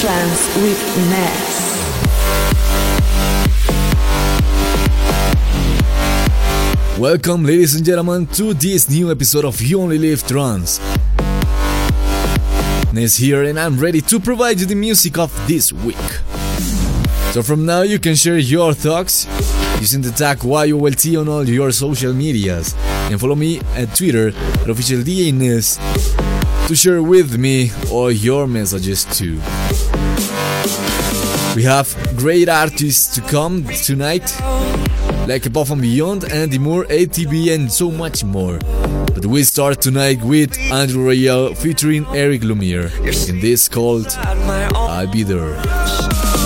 Trance with Ness. Welcome, ladies and gentlemen, to this new episode of You Only Live Trance. Ness here, and I'm ready to provide you the music of this week. So, from now, you can share your thoughts using the tag YOLT on all your social medias and follow me at Twitter at official Ness to share with me all your messages too. We have great artists to come tonight, like Above and Beyond, Andy Moore, ATB, and so much more. But we start tonight with Andrew Rayel featuring Eric Lumiere in this called I'll Be There.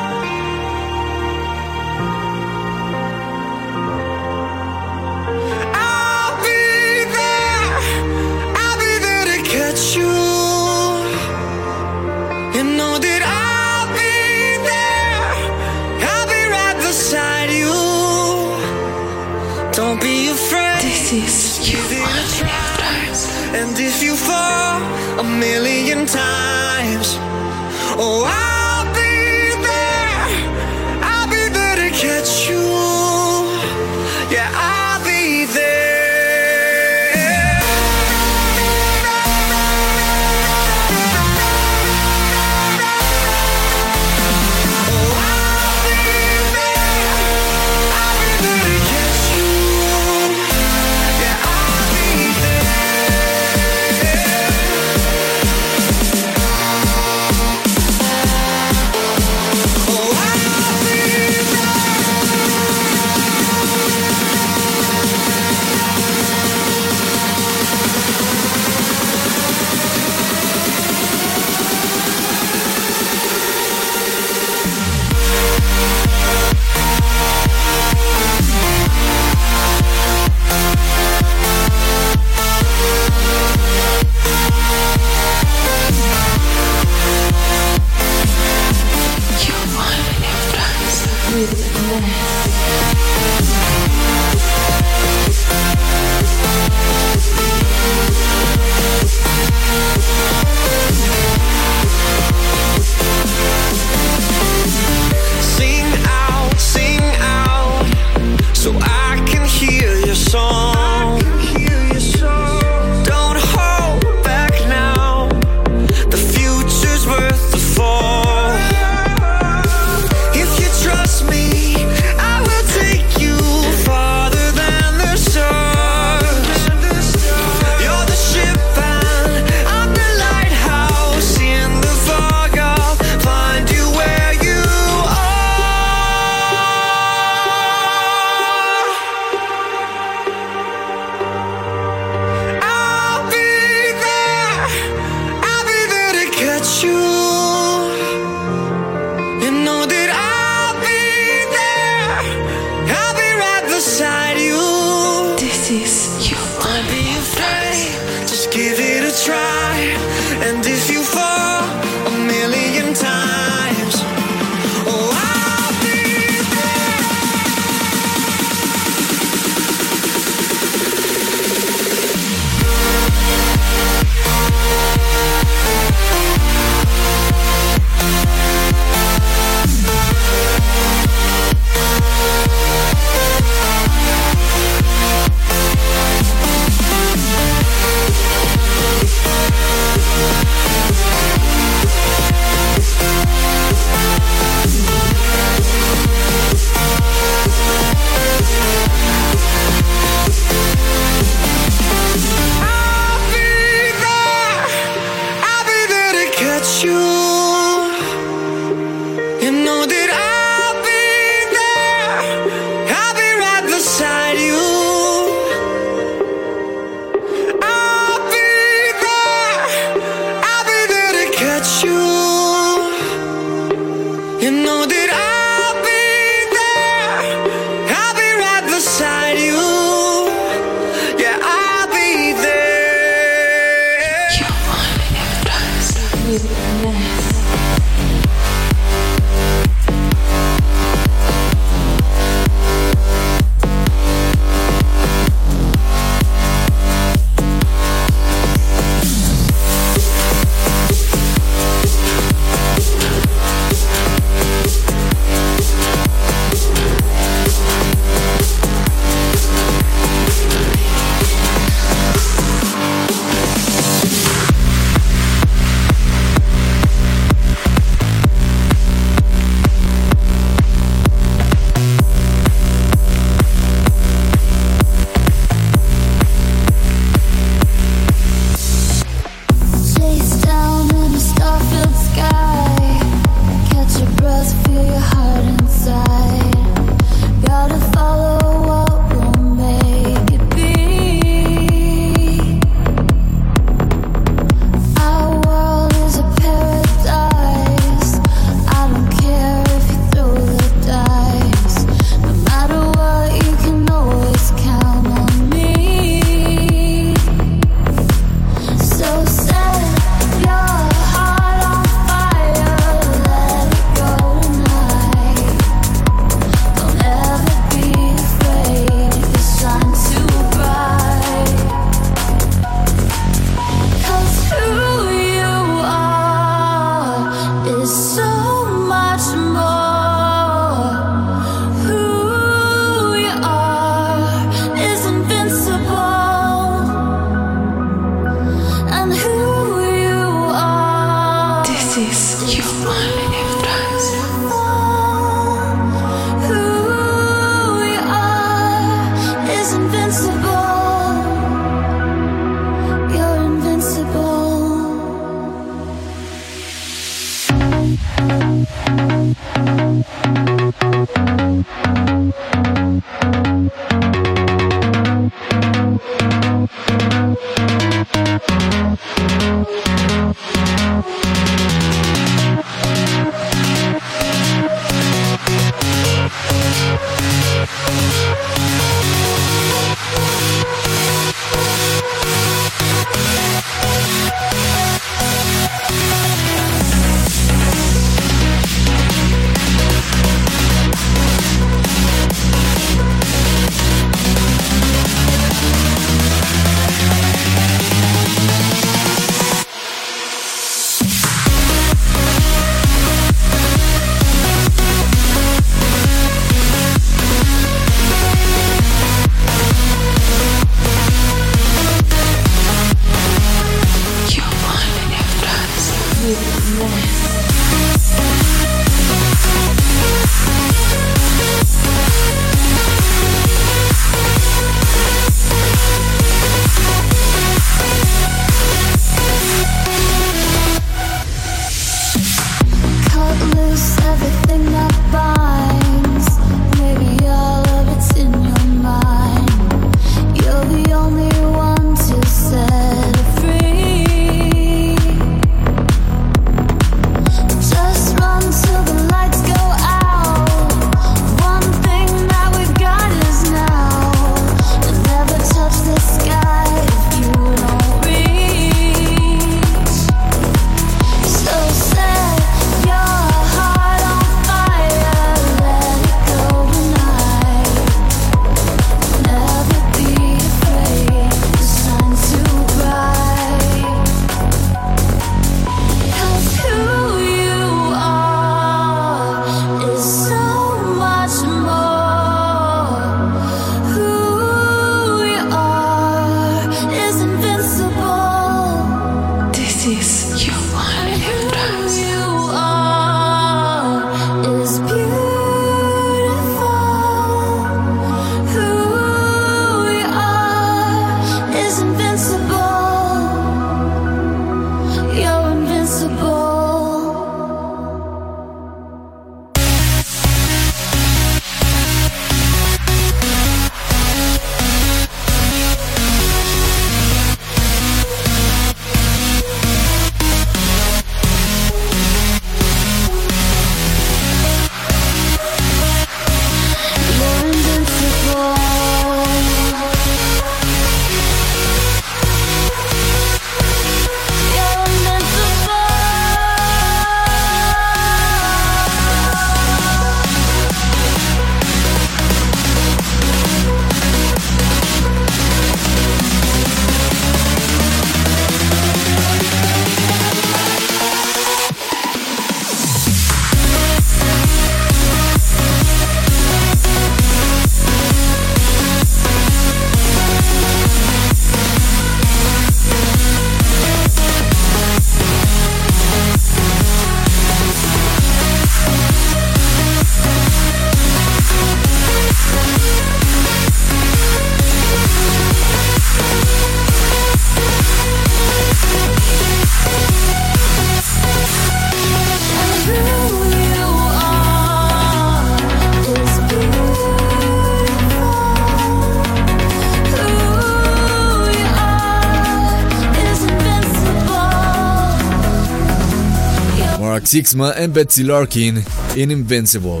Sixma and Betsy Larkin in Invincible.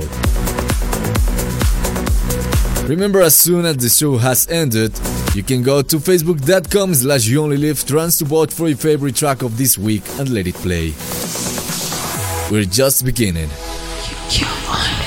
Remember, as soon as the show has ended, you can go to facebook.com slash you only live trance to vote for your favorite track of this week and let it play. We're just beginning. You only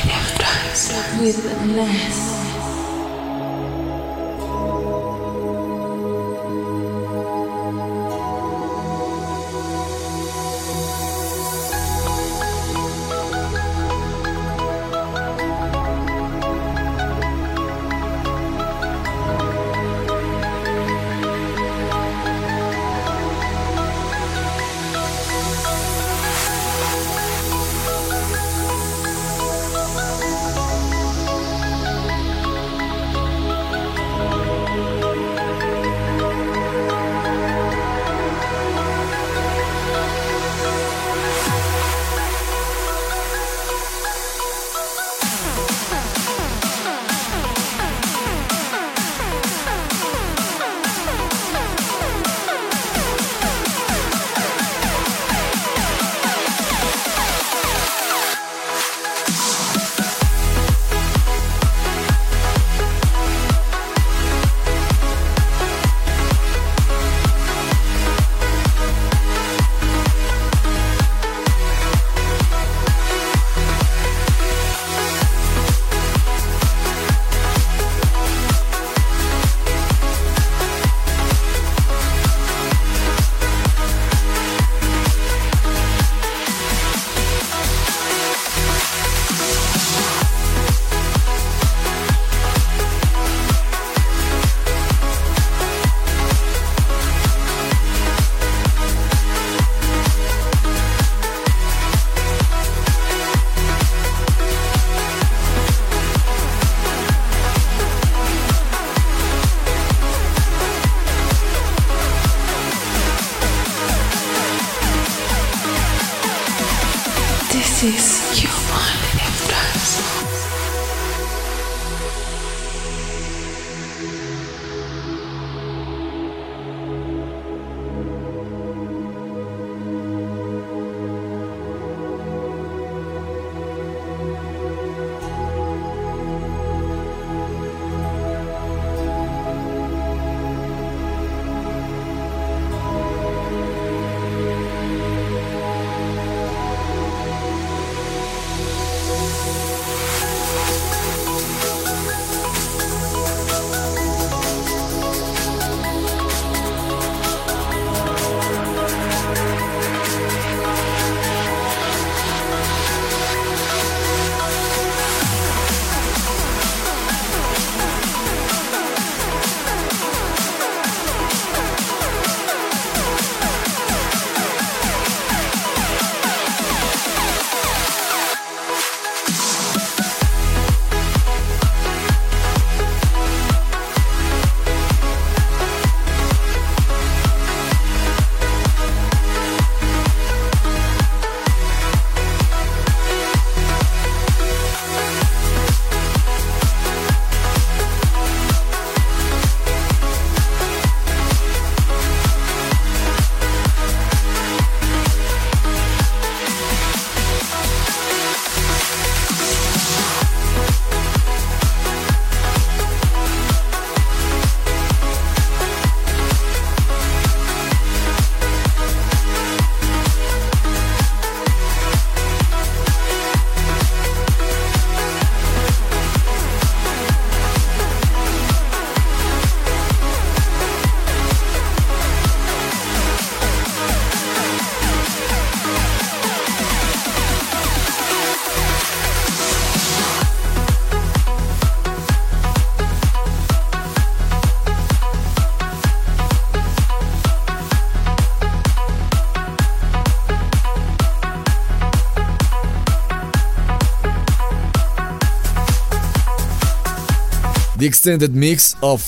the extended mix of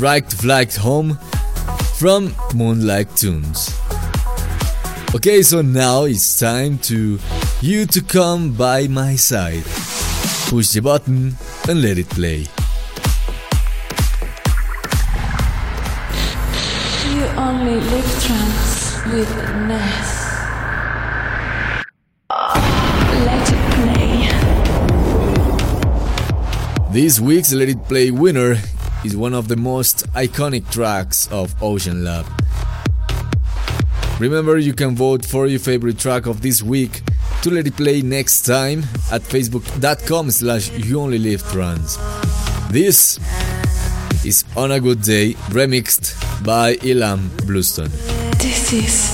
Right Flagged Home from Moonlight Tunes. Okay, so now it's time to you to come by my side. Push the button and let it play. This week's Let It Play winner is one of the most iconic tracks of OceanLab. Remember, you can vote for your favorite track of this week to let it play next time at facebook.com slash you only live trance. This is On a Good Day remixed by Ilan Bluestone. This is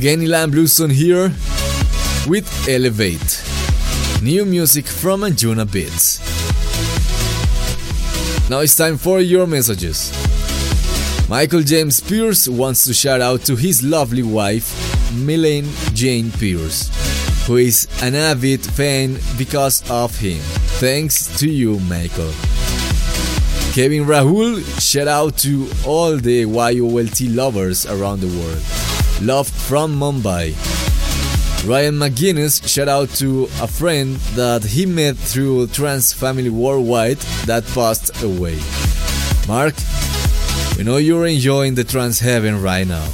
Again, Ilan Bluestone here with Elevate. New music from Anjunabeats. Now it's time for your messages. Michael James Pierce wants to shout out to his lovely wife, Milane Jane Pierce, who is an avid fan because of him. Thanks to you, Michael. Kevin Rahul, shout out to all the YOLT lovers around the world. Love from Mumbai. Ryan McGuinness, shout out to a friend that he met through Trance Family Worldwide that passed away. Mark, we know you're enjoying the trance heaven right now.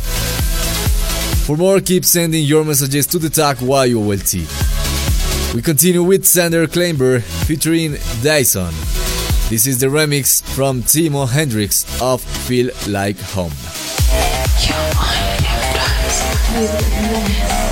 For more, keep sending your messages to the tag YOLT. We continue with Sander Kleinberg featuring Dyson. This is the remix from Timo Hendrix of Feel Like Home. Influence with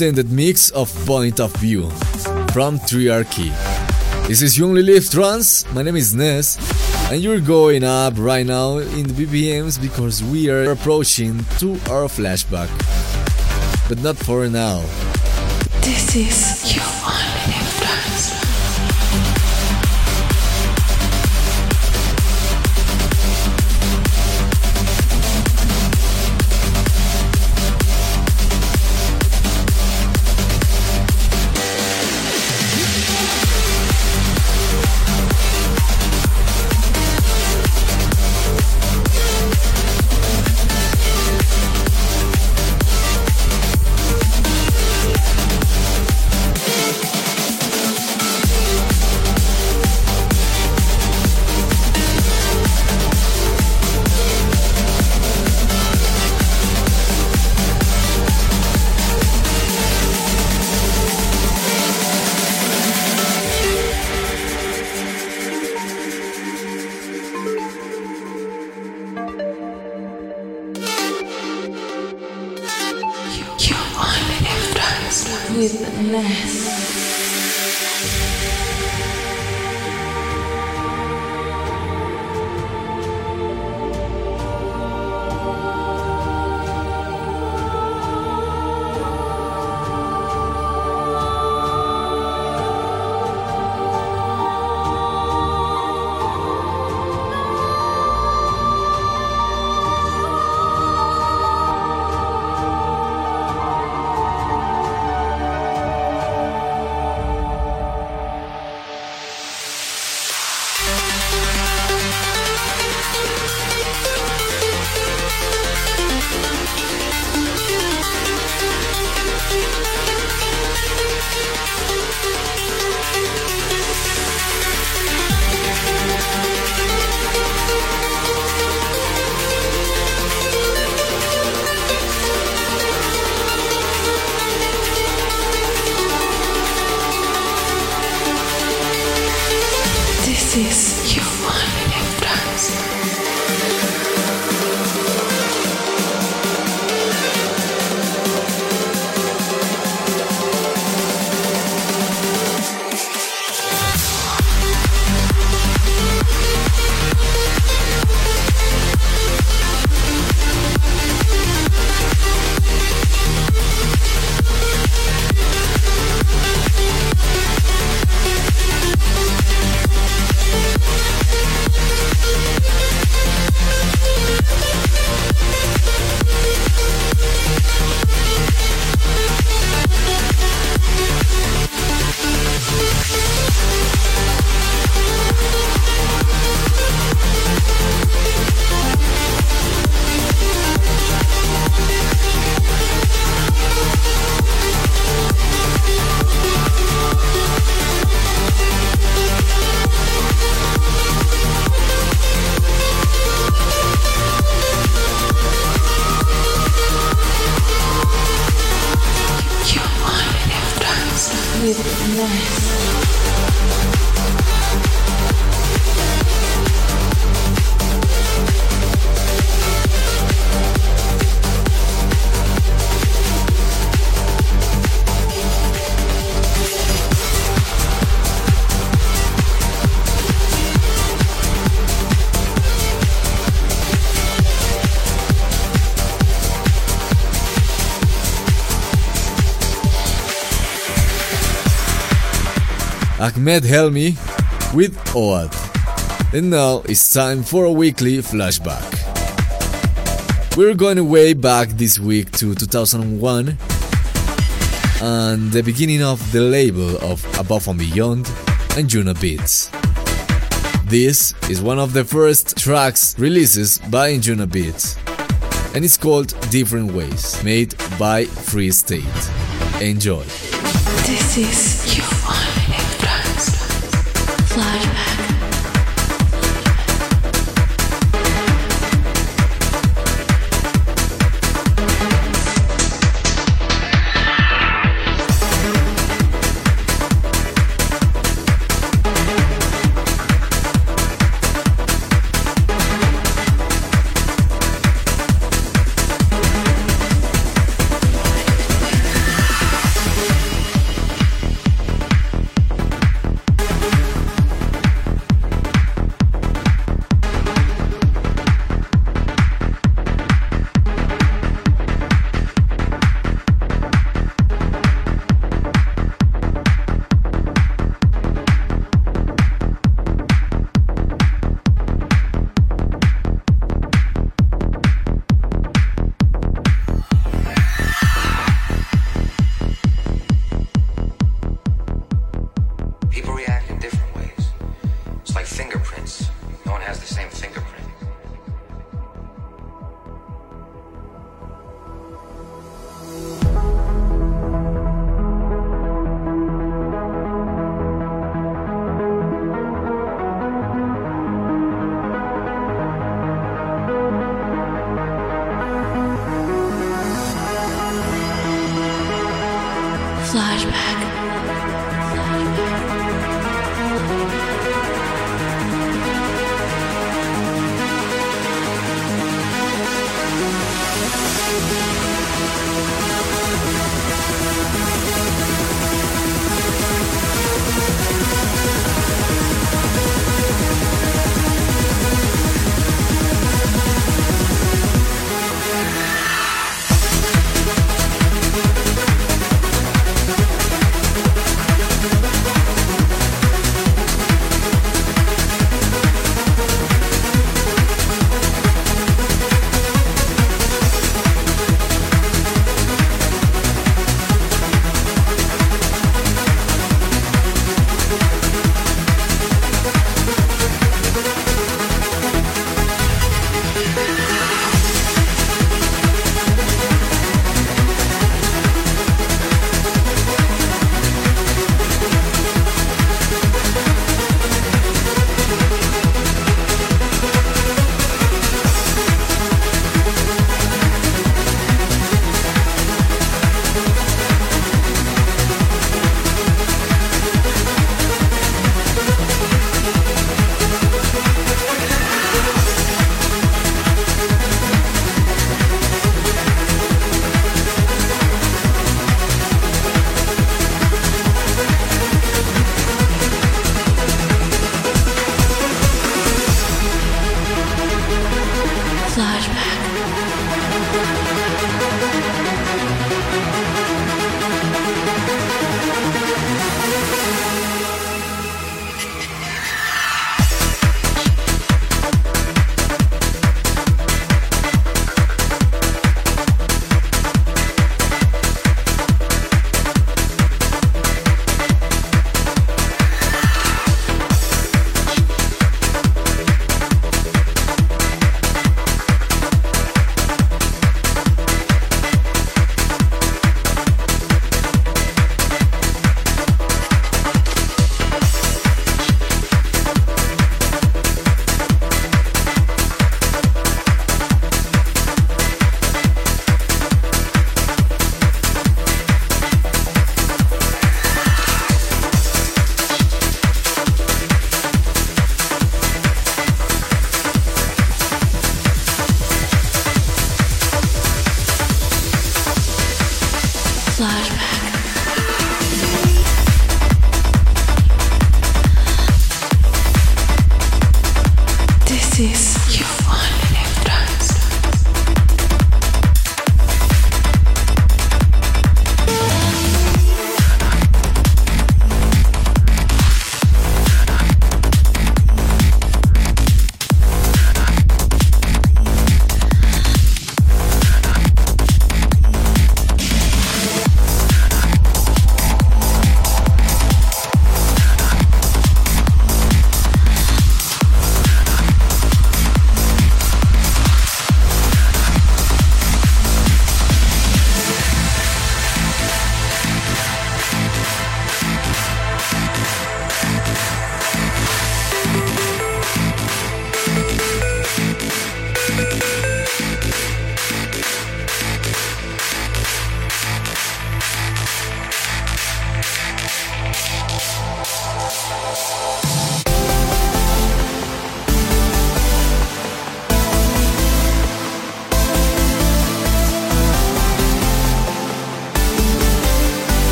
extended mix of Point of View from Triarchy. This is You Only Live Trance. My name is Ness, and you're going up right now in the BPMs because we are approaching to our flashback. But not for now. This is You Ahmed Helmi with Oad. And now it's time for a weekly flashback. We're going way back this week to 2001 and the beginning of the label of Above and Beyond and Anjunabeats. This is one of the first tracks releases by Anjunabeats and it's called Different Ways, made by Free State. Enjoy. This is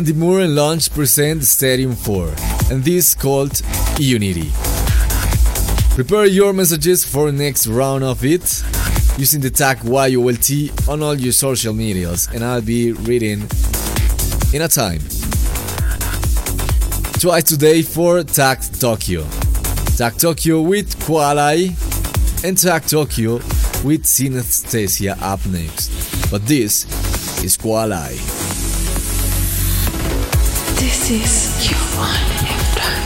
Andy Moore and Lange present Stadium 4, and this called Unity. Prepare your messages for next round of it using the tag YOLT on all your social medias, and I'll be reading in a time. Try today for Tag Tokyo. Tag Tokyo with Koalai and Tag Tokyo with Synesthesia up next. But this is Koalai. This is your one influence.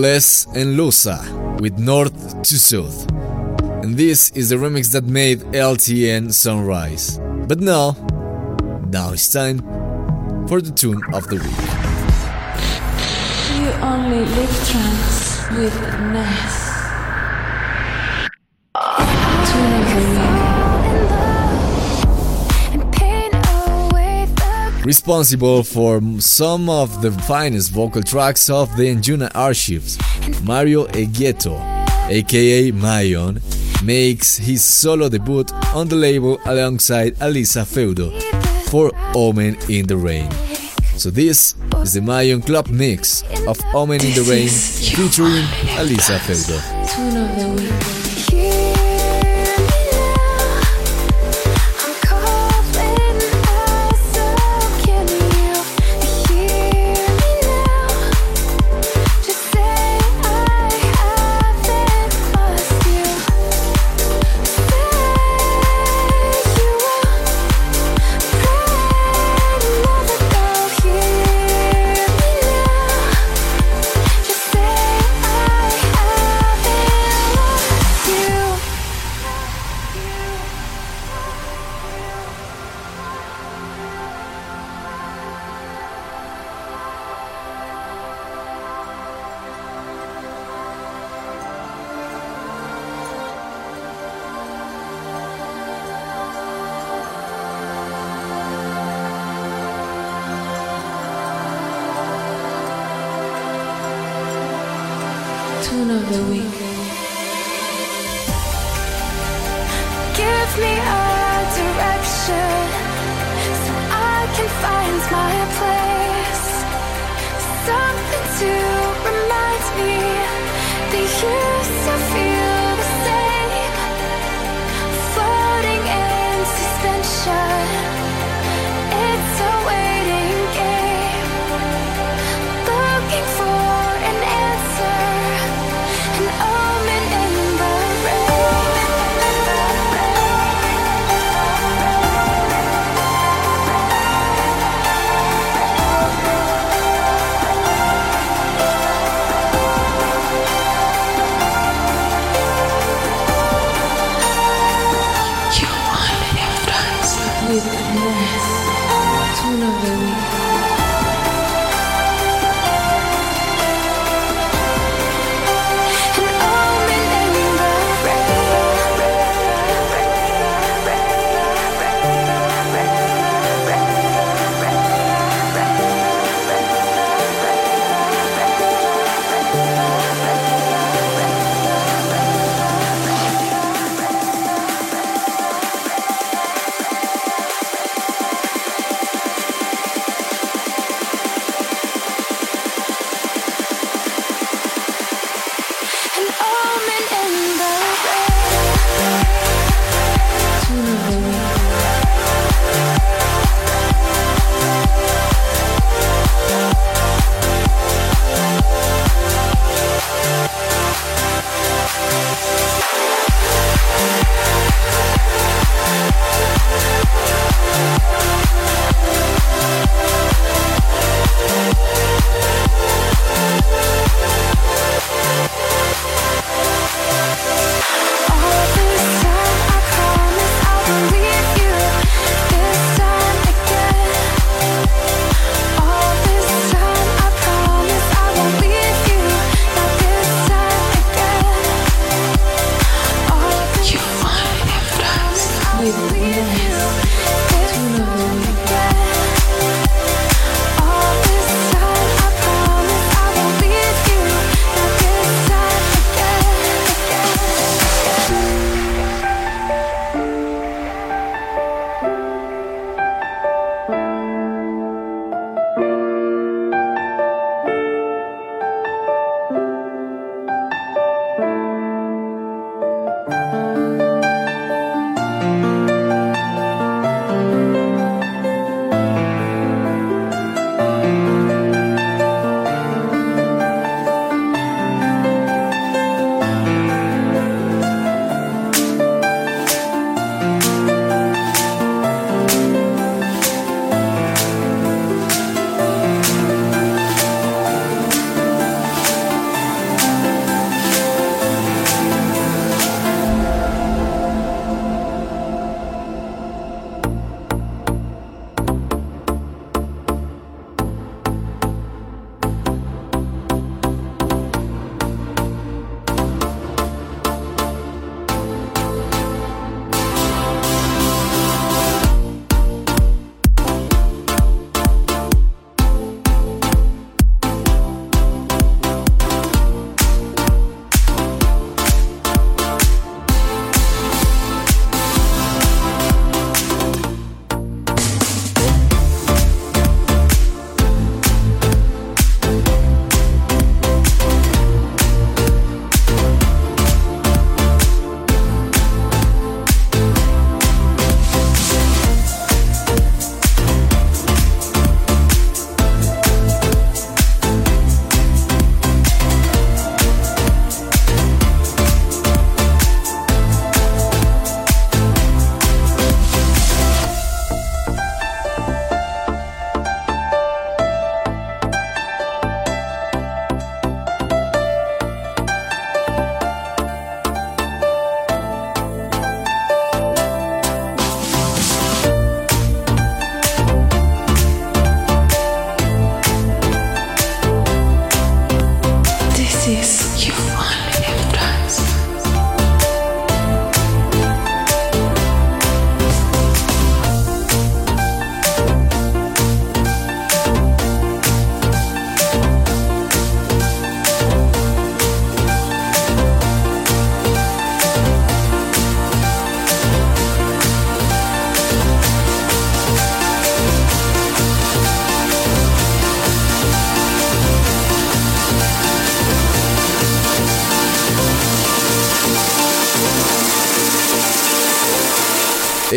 Wordless and Lusa with North to South. And this is the remix that made LTN Sunrise. But now, now it's time for the tune of the week. You only live trance with Ness. Responsible for some of the finest vocal tracks of the Anjuna archives, Mario Egieto, aka Mayon, makes his solo debut on the label alongside Alisa Feudo for Omen in the Rain. So this is the Mayon Club mix of Omen in the Rain featuring Alisa Feudo.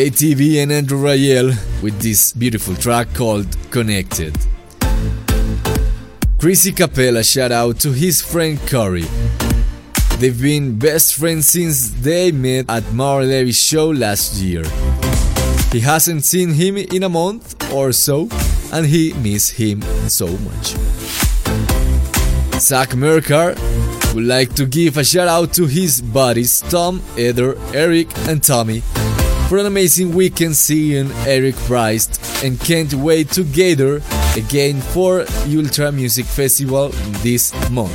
ATB and Andrew Rayel with this beautiful track called Connected. Chrissy Capella shout out to his friend Corey. They've been best friends since they met at Mar Levy's show last year. He hasn't seen him in a month or so, and he misses him so much. Zach Mercar would like to give a shout out to his buddies Tom, Eder, Eric, and Tommy for an amazing weekend seeing Eric Prydz and can't wait to gather again for Ultra Music Festival this month.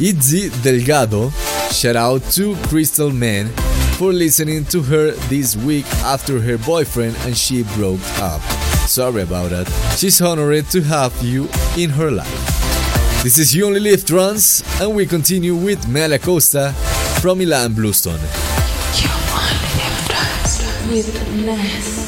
Itzy Delgado, shout out to Crystal Man for listening to her this week after her boyfriend and she broke up. Sorry about that. She's honored to have you in her life. This is You Only Live Trance, and we continue with Mela Costa from Ilan Bluestone. With Ness.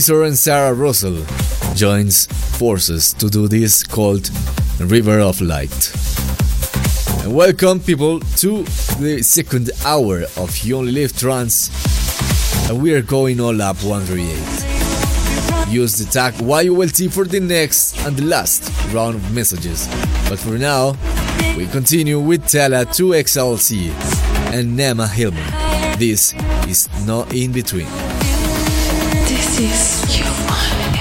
Blizzard and Sarah Russell joins forces to do this called River of Light. And welcome people to the second hour of You Only Live Trance. And we are going all up 138. Use the tag YOLT for the next and the last round of messages. But for now, we continue with Talla 2XLC and Nema Hillman. This is No In Between. This is you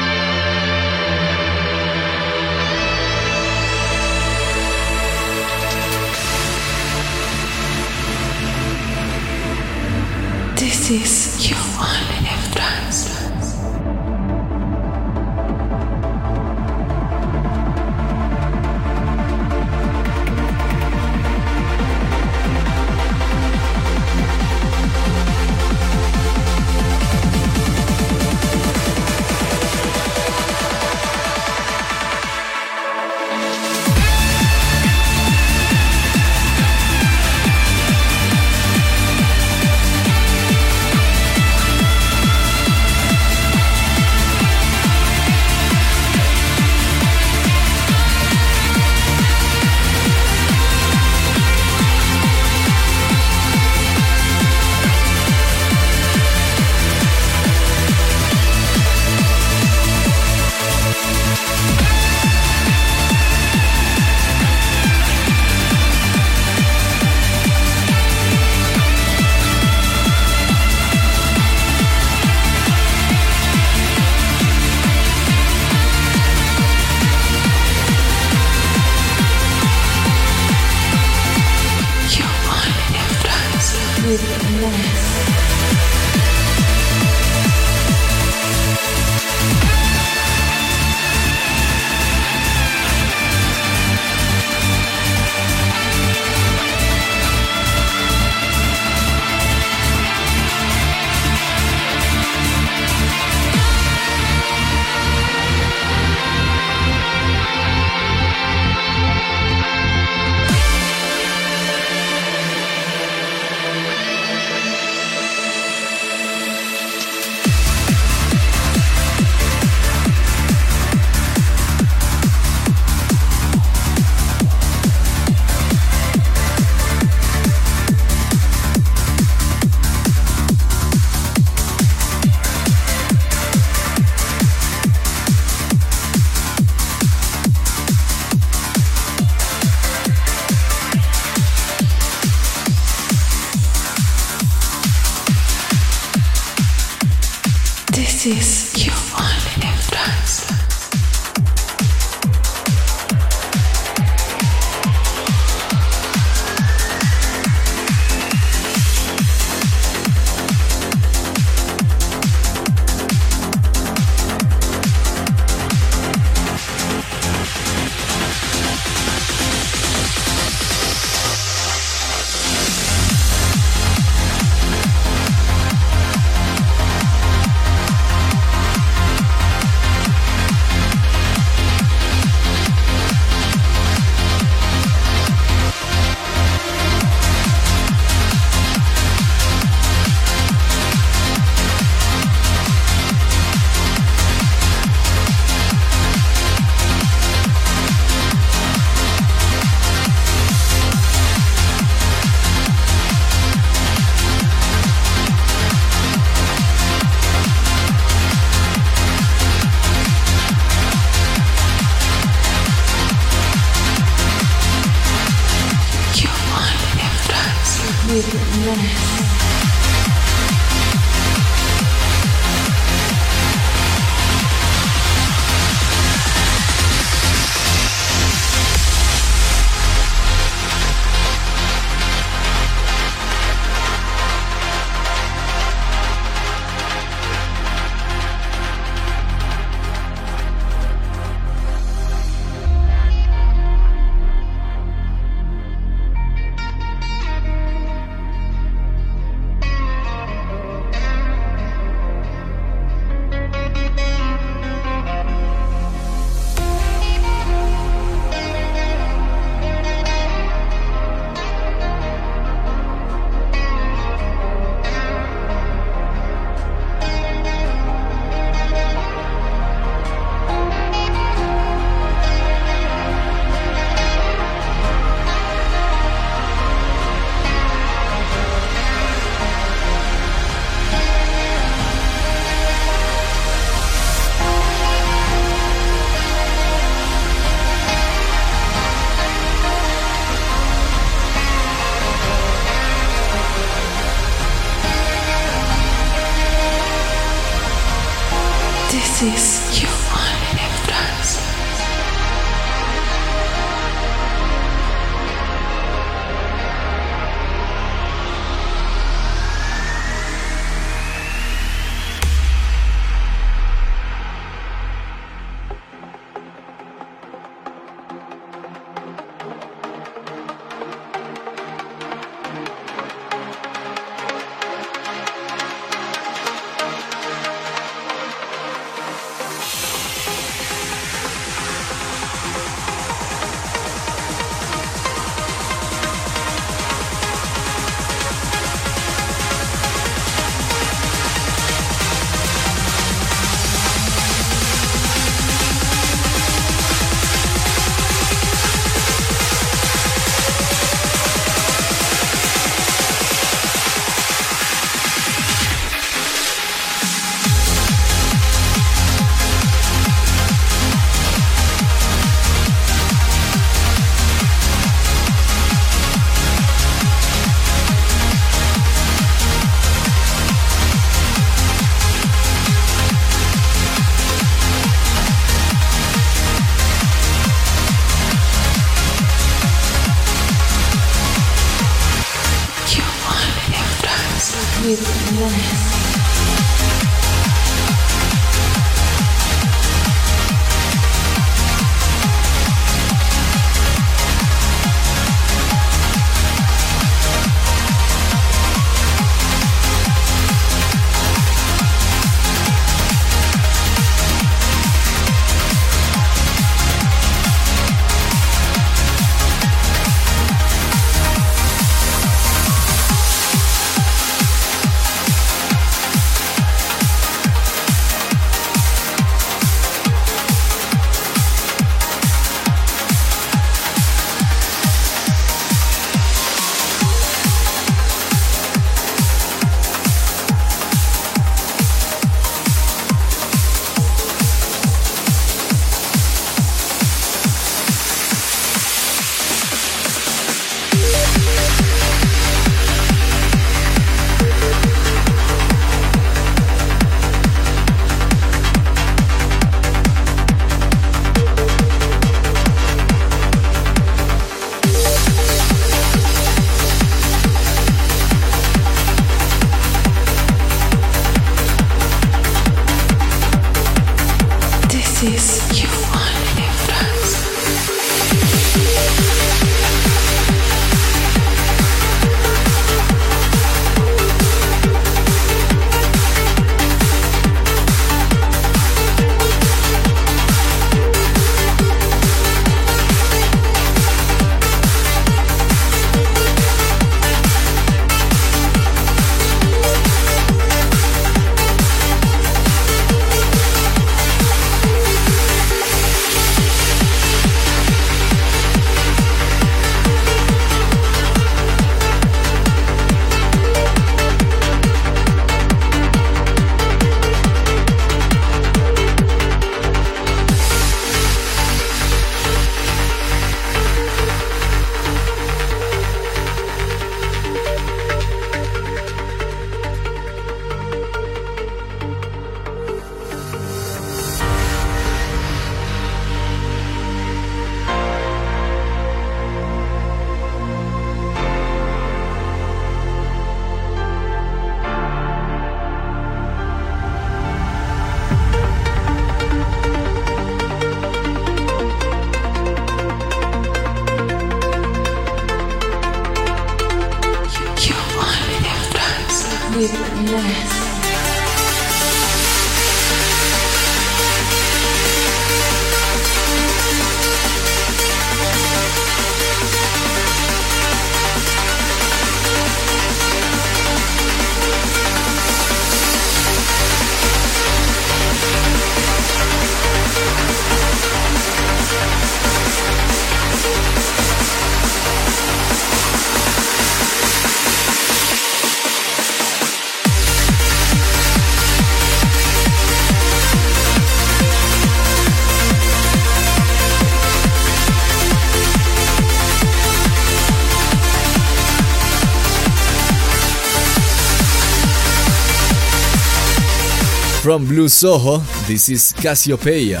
Soho, this is Cassiopeia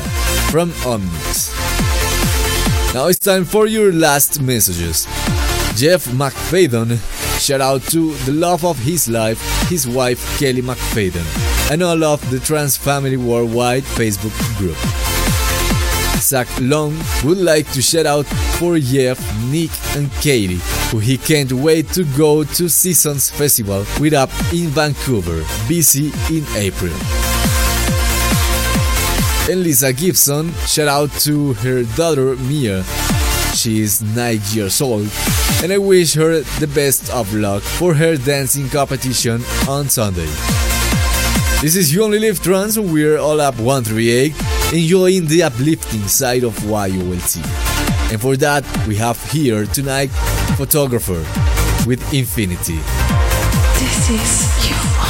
from Omnix. Now it's time for your last messages. Jeff McFadden, shout out to the love of his life, his wife Kelly McFadden, and all of the Trance Family Worldwide Facebook group. Zach Long would like to shout out for Jeff, Nick, and Katie, who he can't wait to go to Seasons Festival with up in Vancouver, BC in April. And Lisa Gibson, shout out to her daughter Mia. She is 9 years old, and I wish her the best of luck for her dancing competition on Sunday. This is You Only Live Trance, we're all up 138, enjoying the uplifting side of YOLT. And for that, we have here tonight Photographer with Infinity. This is You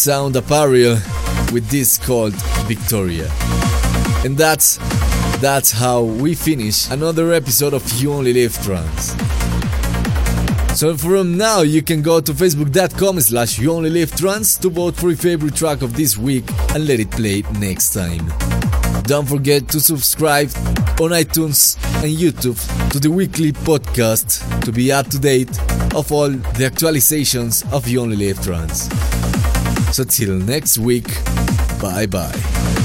Sound Apparel with this called Victoria. And that's that's how we finish another episode of You Only Live Trance. So from now you can go to facebook.com slash you only live trance to vote for your favorite track of this week and let it play next time. Don't forget to subscribe on iTunes and YouTube to the weekly podcast to be up to date of all the actualizations of You Only Live Trance. So till next week, bye bye.